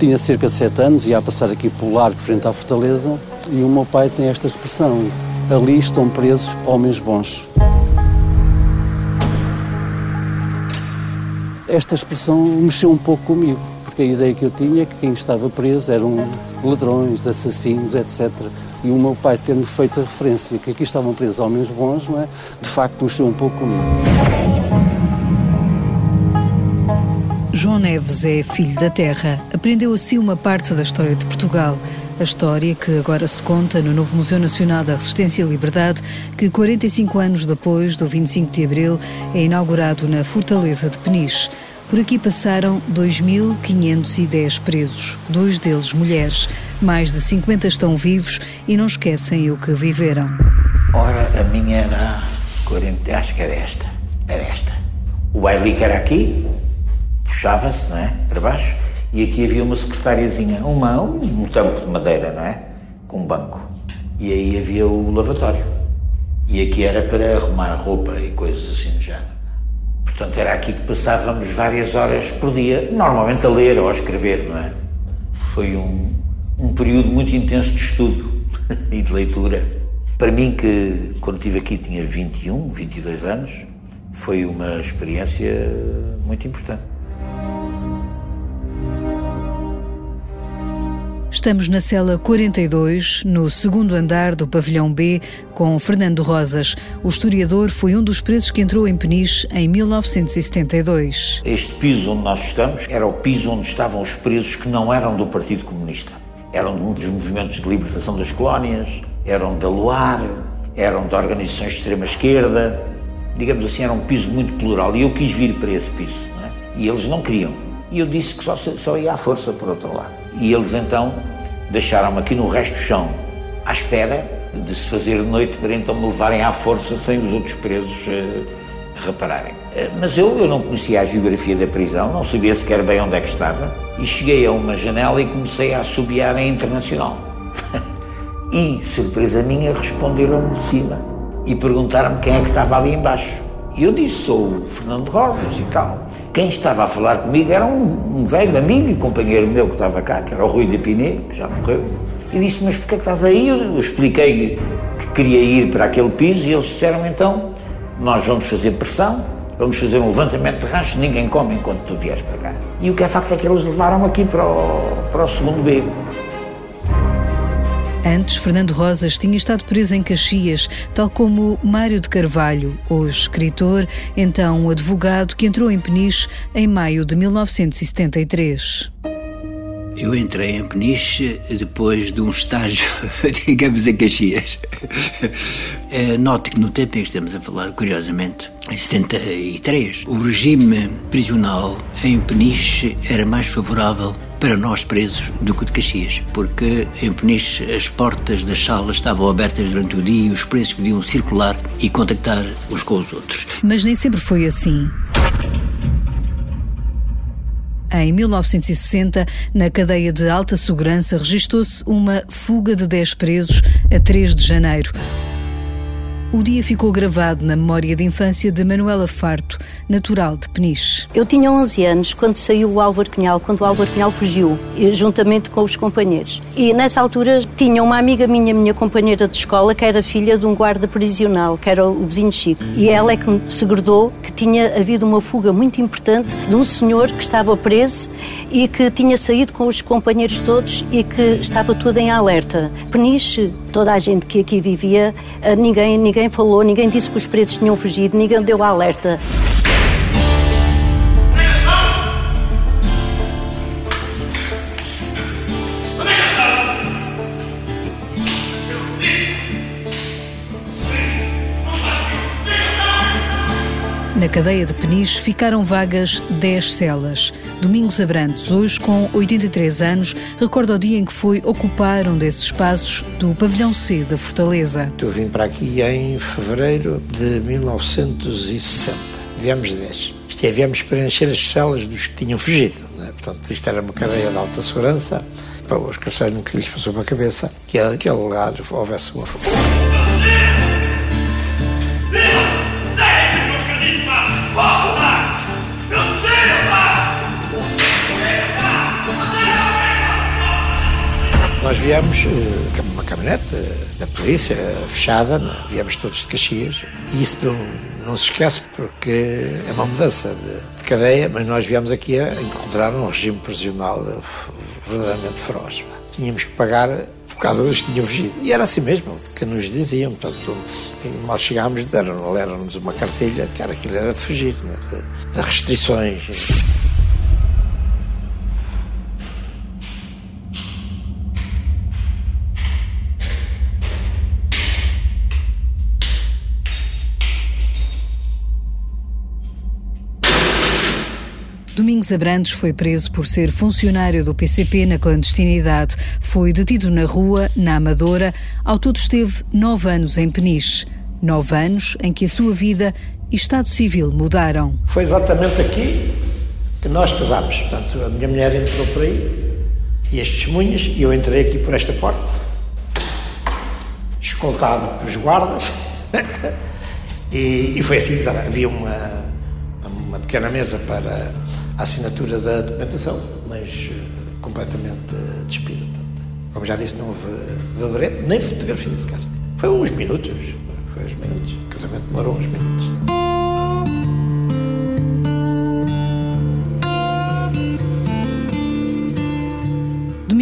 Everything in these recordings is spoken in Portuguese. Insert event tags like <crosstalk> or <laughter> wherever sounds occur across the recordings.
tinha cerca de sete anos, ia a passar aqui pelo largo frente à fortaleza, e o meu pai tem esta expressão: ali estão presos homens bons. Esta expressão mexeu um pouco comigo, porque a ideia que eu tinha é que quem estava preso eram ladrões, assassinos, etc. E o meu pai ter-me feito a referência que aqui estavam presos homens bons, não é? de facto mexeu um pouco comigo. João Neves é filho da terra. Aprendeu assim uma parte da história de Portugal. A história que agora se conta no novo Museu Nacional da Resistência e Liberdade, que 45 anos depois do 25 de Abril é inaugurado na Fortaleza de Peniche. Por aqui passaram 2.510 presos, dois deles mulheres. Mais de 50 estão vivos e não esquecem o que viveram. Ora, a minha era 40, acho que era esta. Era esta. O bailique era aqui, puxava-se, não é? Para baixo e aqui havia uma secretariazinha, uma, um tampo de madeira, não é? Com um banco. E aí havia o lavatório. E aqui era para arrumar roupa e coisas assim no género. Portanto, era aqui que passávamos várias horas por dia, normalmente a ler ou a escrever, não é? Foi um, um período muito intenso de estudo <laughs> e de leitura. Para mim, que quando estive aqui tinha 21, 22 anos, foi uma experiência muito importante. Estamos na cela 42, no segundo andar do pavilhão B, com Fernando Rosas. O historiador foi um dos presos que entrou em Peniche em 1972. Este piso onde nós estamos era o piso onde estavam os presos que não eram do Partido Comunista. Eram dos movimentos de libertação das colónias, eram da Luar, eram de organizações de extrema-esquerda. Digamos assim, era um piso muito plural e eu quis vir para esse piso. É? E eles não queriam. E eu disse que só, só ia à força por outro lado. E eles então deixaram-me aqui no resto do chão, à espera de se fazer noite para então me levarem à força sem os outros presos uh, repararem. Uh, mas eu, eu não conhecia a geografia da prisão, não sabia sequer bem onde é que estava, e cheguei a uma janela e comecei a assobiar em internacional. <laughs> e, surpresa minha, responderam-me de cima e perguntaram-me quem é que estava ali embaixo. E eu disse, sou o Fernando Rojas e tal. Quem estava a falar comigo era um, um velho amigo e companheiro meu que estava cá, que era o Rui de Piné, que já morreu. E disse, mas porquê que estás aí? Eu expliquei que queria ir para aquele piso e eles disseram, então, nós vamos fazer pressão, vamos fazer um levantamento de rancho, ninguém come enquanto tu vieres para cá. E o que é facto é que eles levaram aqui para o, para o segundo B. Antes, Fernando Rosas tinha estado preso em Caxias, tal como Mário de Carvalho, hoje escritor, então advogado, que entrou em Peniche em maio de 1973. Eu entrei em Peniche depois de um estágio, <laughs> digamos, em Caxias. É, note que no tempo em que estamos a falar, curiosamente, em 73, o regime prisional em Peniche era mais favorável para nós presos do que de Caxias, porque em Peniche as portas das salas estavam abertas durante o dia e os presos podiam circular e contactar uns com os outros. Mas nem sempre foi assim. Em 1960, na cadeia de alta segurança, registrou-se uma fuga de 10 presos a 3 de janeiro. O dia ficou gravado na memória de infância de Manuela Farto, natural de Peniche. Eu tinha 11 anos quando saiu o Álvaro Cunhal, quando o Álvaro Cunhal fugiu, juntamente com os companheiros. E nessa altura tinha uma amiga minha, minha companheira de escola, que era filha de um guarda prisional, que era o vizinho Chico. E ela é que me segredou que tinha havido uma fuga muito importante de um senhor que estava preso e que tinha saído com os companheiros todos e que estava tudo em alerta. Peniche, toda a gente que aqui vivia, eh, ninguém, ninguém ninguém falou, ninguém disse que os presos tinham fugido, ninguém deu alerta. Na cadeia de Peniche ficaram vagas 10 celas. Domingos Abrantes, hoje com 83 anos, recorda o dia em que foi ocupar um desses espaços do pavilhão C da Fortaleza. Eu vim para aqui em fevereiro de 1960, viemos 10. Isto é, viemos preencher as celas dos que tinham fugido. Né? Portanto, isto era uma cadeia de alta segurança. Para os carcereiros nunca lhes passou pela cabeça que aquele lugar houvesse uma fuga. Nós viemos, eh, uma caminhonete da polícia, fechada, é? viemos todos de Caxias, e isso não, não se esquece porque é uma mudança de, de cadeia, mas nós viemos aqui a encontrar um regime prisional verdadeiramente feroz. Tínhamos que pagar por causa dos que tinham fugido. E era assim mesmo, que nos diziam. Portanto, nós chegámos, deram-nos uma cartilha, que era aquilo era de fugir, é? de, de restrições. Domingos Abrantes foi preso por ser funcionário do PCP na clandestinidade. Foi detido na rua, na Amadora. Ao todo esteve nove anos em Peniche. Nove anos em que a sua vida e estado civil mudaram. Foi exatamente aqui que nós casámos. Portanto, a minha mulher entrou por aí e as testemunhas, e eu entrei aqui por esta porta, escoltado pelos guardas. <laughs> e, e foi assim, havia uma, uma pequena mesa para a assinatura da documentação, mas uh, completamente uh, despida. Portanto, como já disse, não houve gabarete, nem fotografia sequer. Foi uns minutos, foi uns minutos. O casamento demorou uns minutos.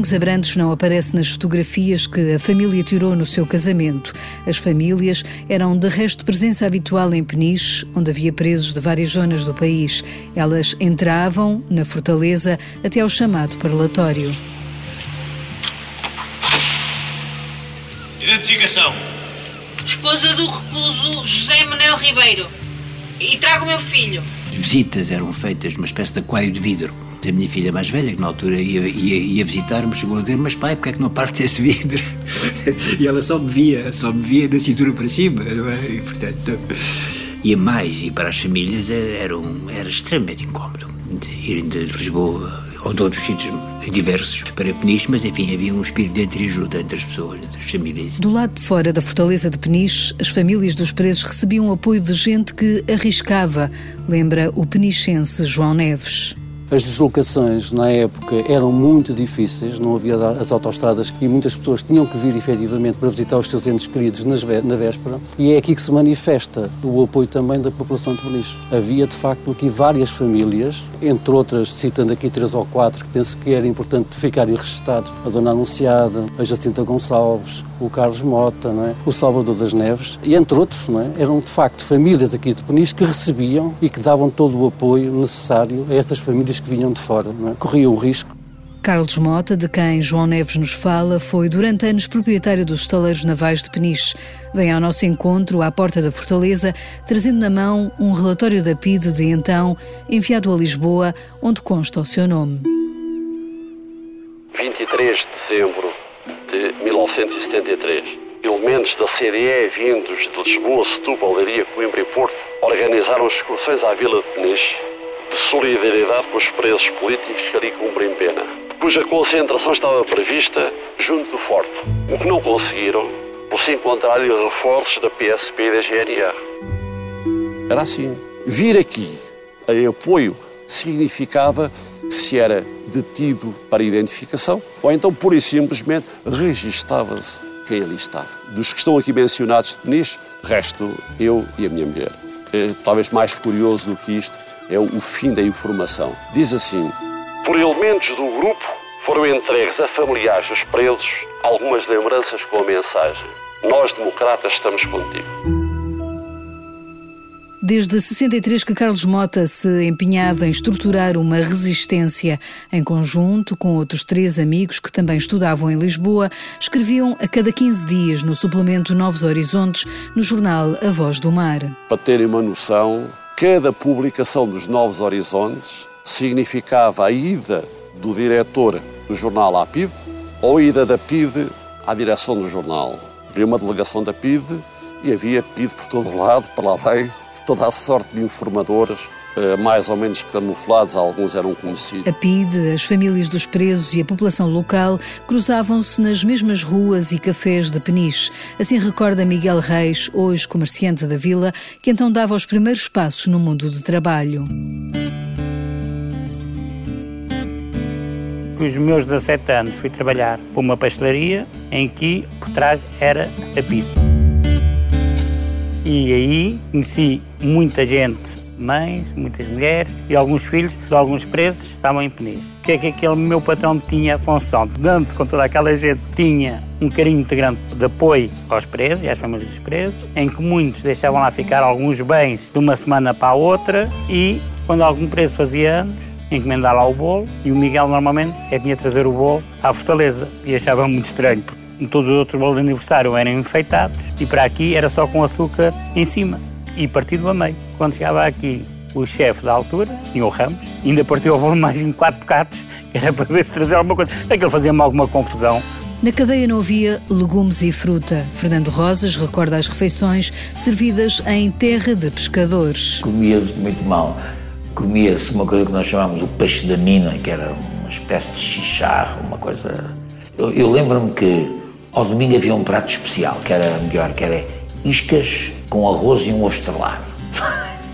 Domingos Abrantes não aparece nas fotografias que a família tirou no seu casamento. As famílias eram de resto presença habitual em Peniche, onde havia presos de várias zonas do país. Elas entravam na fortaleza até ao chamado parlatório. Identificação. Esposa do recluso José Manel Ribeiro. E trago o meu filho. As visitas eram feitas numa espécie de aquário de vidro a minha filha mais velha, que na altura ia, ia, ia visitar-me, chegou a dizer: Mas pai, porque é que não parte esse vidro? <laughs> e ela só me via, só me via da cintura para cima, não é? E, portanto, ia mais, e para as famílias era, um, era extremamente incómodo irem de Lisboa ou de outros sítios diversos para Peniche, mas enfim, havia um espírito de entreajuda entre as pessoas, entre as famílias. Do lado de fora da fortaleza de Peniche, as famílias dos presos recebiam apoio de gente que arriscava, lembra o penichense João Neves. As deslocações na época eram muito difíceis, não havia as autoestradas e muitas pessoas tinham que vir efetivamente para visitar os seus entes queridos na véspera e é aqui que se manifesta o apoio também da população de Peniche. Havia de facto aqui várias famílias, entre outras, citando aqui três ou quatro, que penso que era importante ficarem registados, a Dona Anunciada, a Jacinta Gonçalves, o Carlos Mota, é? o Salvador das Neves e entre outros, é? eram de facto famílias aqui de Peniche que recebiam e que davam todo o apoio necessário a estas famílias que vinham de fora, não é? corriam o risco. Carlos Mota, de quem João Neves nos fala, foi durante anos proprietário dos estaleiros navais de Peniche. Vem ao nosso encontro à porta da Fortaleza, trazendo na mão um relatório da PIDE de então, enviado a Lisboa, onde consta o seu nome. 23 de dezembro de 1973. Elementos da CDE vindos de Lisboa, Setúbal, Leiria, Coimbra e Porto organizaram excursões à Vila de Peniche de solidariedade com os presos políticos que ali cumprem pena, cuja concentração estava prevista junto do Forte, o que não conseguiram por se encontrarem reforços da PSP e da GNR. Era assim. Vir aqui a apoio significava se era detido para identificação ou então, pura e simplesmente, registava-se quem ali estava. Dos que estão aqui mencionados de resto eu e a minha mulher. É, talvez mais curioso do que isto é o fim da informação. Diz assim: Por elementos do grupo foram entregues a familiares dos presos algumas lembranças com a mensagem: Nós, democratas, estamos contigo. Desde 63 que Carlos Mota se empenhava em estruturar uma resistência. Em conjunto com outros três amigos que também estudavam em Lisboa, escreviam a cada 15 dias no suplemento Novos Horizontes, no jornal A Voz do Mar. Para terem uma noção, cada publicação dos Novos Horizontes significava a ida do diretor do jornal à PIDE ou a ida da PIDE à direção do jornal. Havia uma delegação da PIDE e havia PIDE por todo o lado, para lá bem, toda a sorte de informadores mais ou menos camuflados, alguns eram conhecidos. A PIDE, as famílias dos presos e a população local cruzavam-se nas mesmas ruas e cafés de Peniche. Assim recorda Miguel Reis, hoje comerciante da vila, que então dava os primeiros passos no mundo do trabalho. os meus 17 anos fui trabalhar para uma pastelaria em que por trás era a pizza. E aí conheci muita gente, mães, muitas mulheres e alguns filhos de alguns presos estavam em Peniche. O que é que aquele meu patrão tinha a função? Dando-se com toda aquela gente, tinha um carinho muito grande de apoio aos presos e às famílias dos presos, em que muitos deixavam lá ficar alguns bens de uma semana para a outra e, quando algum preso fazia anos, encomendar lá o bolo e o Miguel normalmente é vinha trazer o bolo à Fortaleza e achava muito estranho porque todos os outros bolos de aniversário eram enfeitados e para aqui era só com açúcar em cima e partido a meio. Quando chegava aqui o chefe da altura, o senhor Ramos, ainda partiu o bolo mais em quatro bocados, que era para ver se trazia alguma coisa. Aquilo fazia-me alguma confusão. Na cadeia não havia legumes e fruta. Fernando Rosas recorda as refeições servidas em terra de pescadores. Comia-se muito mal. Comia-se uma coisa que nós chamávamos o peixe da nina, que era uma espécie de chicharro, uma coisa... Eu, eu lembro-me que ao domingo havia um prato especial, que era melhor, que era iscas com arroz e um ovo estrelado.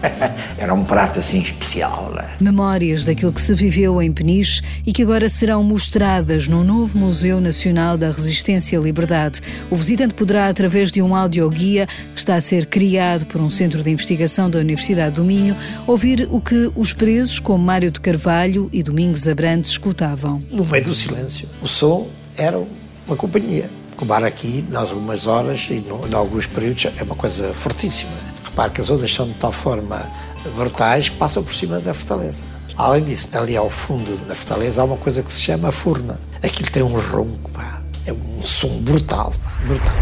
<laughs> Era um prato assim especial. Né? Memórias daquilo que se viveu em Peniche e que agora serão mostradas no novo Museu Nacional da Resistência e Liberdade. O visitante poderá, através de um audioguia que está a ser criado por um centro de investigação da Universidade do Minho, ouvir o que os presos, como Mário de Carvalho e Domingos Abrantes, escutavam. No meio do silêncio, o som era uma companhia. O bar aqui, em algumas horas e em alguns períodos, é uma coisa fortíssima. Repare que as ondas são de tal forma brutais que passam por cima da fortaleza. Além disso, ali ao fundo da fortaleza há uma coisa que se chama furna. Aquilo tem um ronco, pá. é um som brutal, pá. brutal.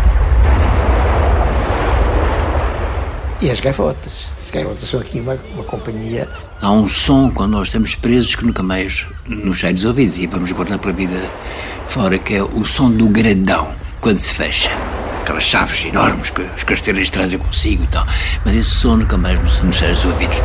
E as gaivotas. As gaivotas são aqui uma, uma companhia. Há um som quando nós estamos presos que nunca mais nos sai dos ouvidos e vamos guardar para a vida fora, que é o som do gradão quando se fecha. Aquelas chaves enormes que os carteiros trazem consigo e tal. Mas esse som nunca mais nos sai dos ouvidos.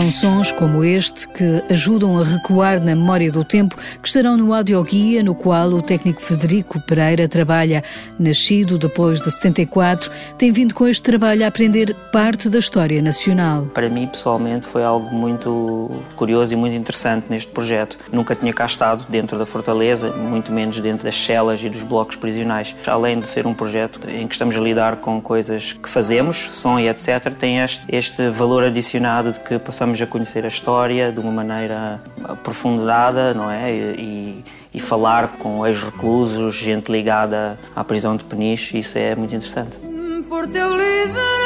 São sons como este que ajudam a recuar na memória do tempo que estarão no audioguia no qual o técnico Federico Pereira trabalha. Nascido depois de 74, tem vindo com este trabalho a aprender parte da história nacional. Para mim, pessoalmente, foi algo muito curioso e muito interessante neste projeto. Nunca tinha cá estado dentro da Fortaleza, muito menos dentro das celas e dos blocos prisionais. Além de ser um projeto em que estamos a lidar com coisas que fazemos, som e etc., tem este, este valor adicionado de que passamos possamos a conhecer a história de uma maneira aprofundada, não é? E, e falar com ex-reclusos, gente ligada à prisão de Peniche, isso é muito interessante. Por teu livre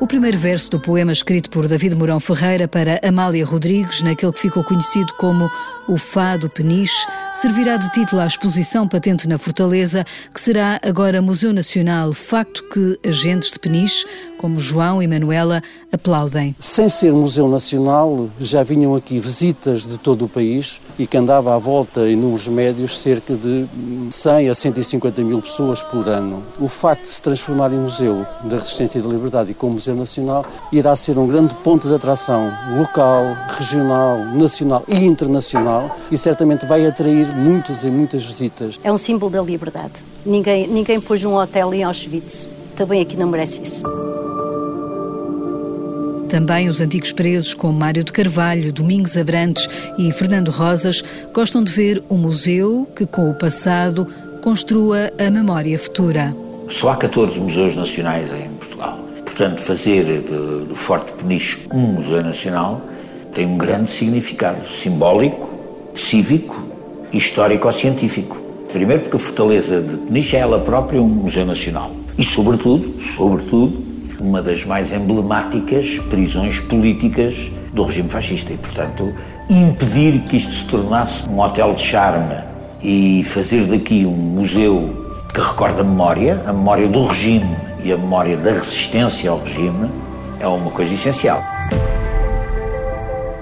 O primeiro verso do poema escrito por David Mourão Ferreira para Amália Rodrigues, naquele que ficou conhecido como O Fado Peniche, servirá de título à exposição patente na Fortaleza, que será agora Museu Nacional, facto que agentes de Peniche, como João e Manuela, aplaudem. Sem ser Museu Nacional, já vinham aqui visitas de todo o país e que andava à volta em números médios cerca de 100 a 150 mil pessoas por ano. O facto de se transformar em Museu da Resistência e da Liberdade e como Museu Nacional irá ser um grande ponto de atração local, regional, nacional e internacional e certamente vai atrair muitas e muitas visitas. É um símbolo da liberdade. Ninguém, ninguém pôs um hotel em Auschwitz. Também aqui não merece isso. Também os antigos presos, como Mário de Carvalho, Domingos Abrantes e Fernando Rosas, gostam de ver um museu que, com o passado, construa a memória futura. Só há 14 museus nacionais em Portugal. Portanto, fazer do Forte Peniche um museu nacional tem um grande significado simbólico, cívico e histórico-científico. Primeiro porque a Fortaleza de Peniche é ela própria um museu nacional. E, sobretudo, sobretudo, uma das mais emblemáticas prisões políticas do regime fascista. E, portanto, impedir que isto se tornasse um hotel de charme e fazer daqui um museu que recorda a memória, a memória do regime e a memória da resistência ao regime, é uma coisa essencial.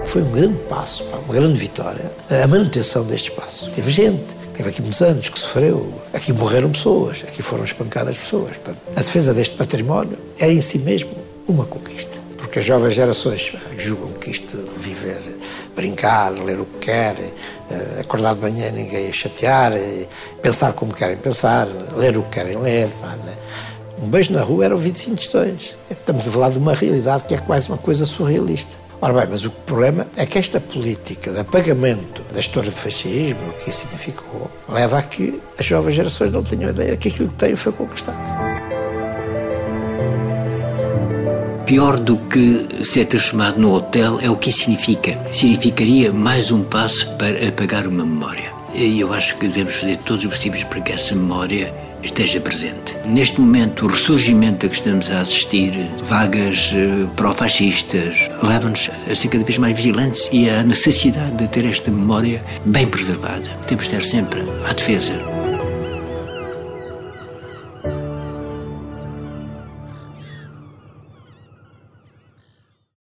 Foi um grande passo, uma grande vitória, a manutenção deste espaço. Teve gente, teve aqui muitos anos que sofreu, aqui morreram pessoas, aqui foram espancadas pessoas. A defesa deste património é em si mesmo uma conquista. Porque as jovens gerações julgam que isto viver, brincar, ler o que querem, eh, acordar de manhã ninguém chatear, pensar como querem pensar, ler o que querem ler, né? Um beijo na rua eram 25 tostões. Estamos a falar de uma realidade que é quase uma coisa surrealista. Ora bem, mas o problema é que esta política de apagamento da história do fascismo, o que isso significou, leva a que as jovens gerações não tenham ideia que aquilo que têm foi conquistado. Pior do que ser transformado no hotel é o que significa. Significaria mais um passo para apagar uma memória. E eu acho que devemos fazer todos os possíveis para que essa memória esteja presente. Neste momento, o ressurgimento a que estamos a assistir, vagas uh, pró-fascistas, leva-nos a ser cada vez mais vigilantes e a necessidade de ter esta memória bem preservada. Temos de estar sempre à defesa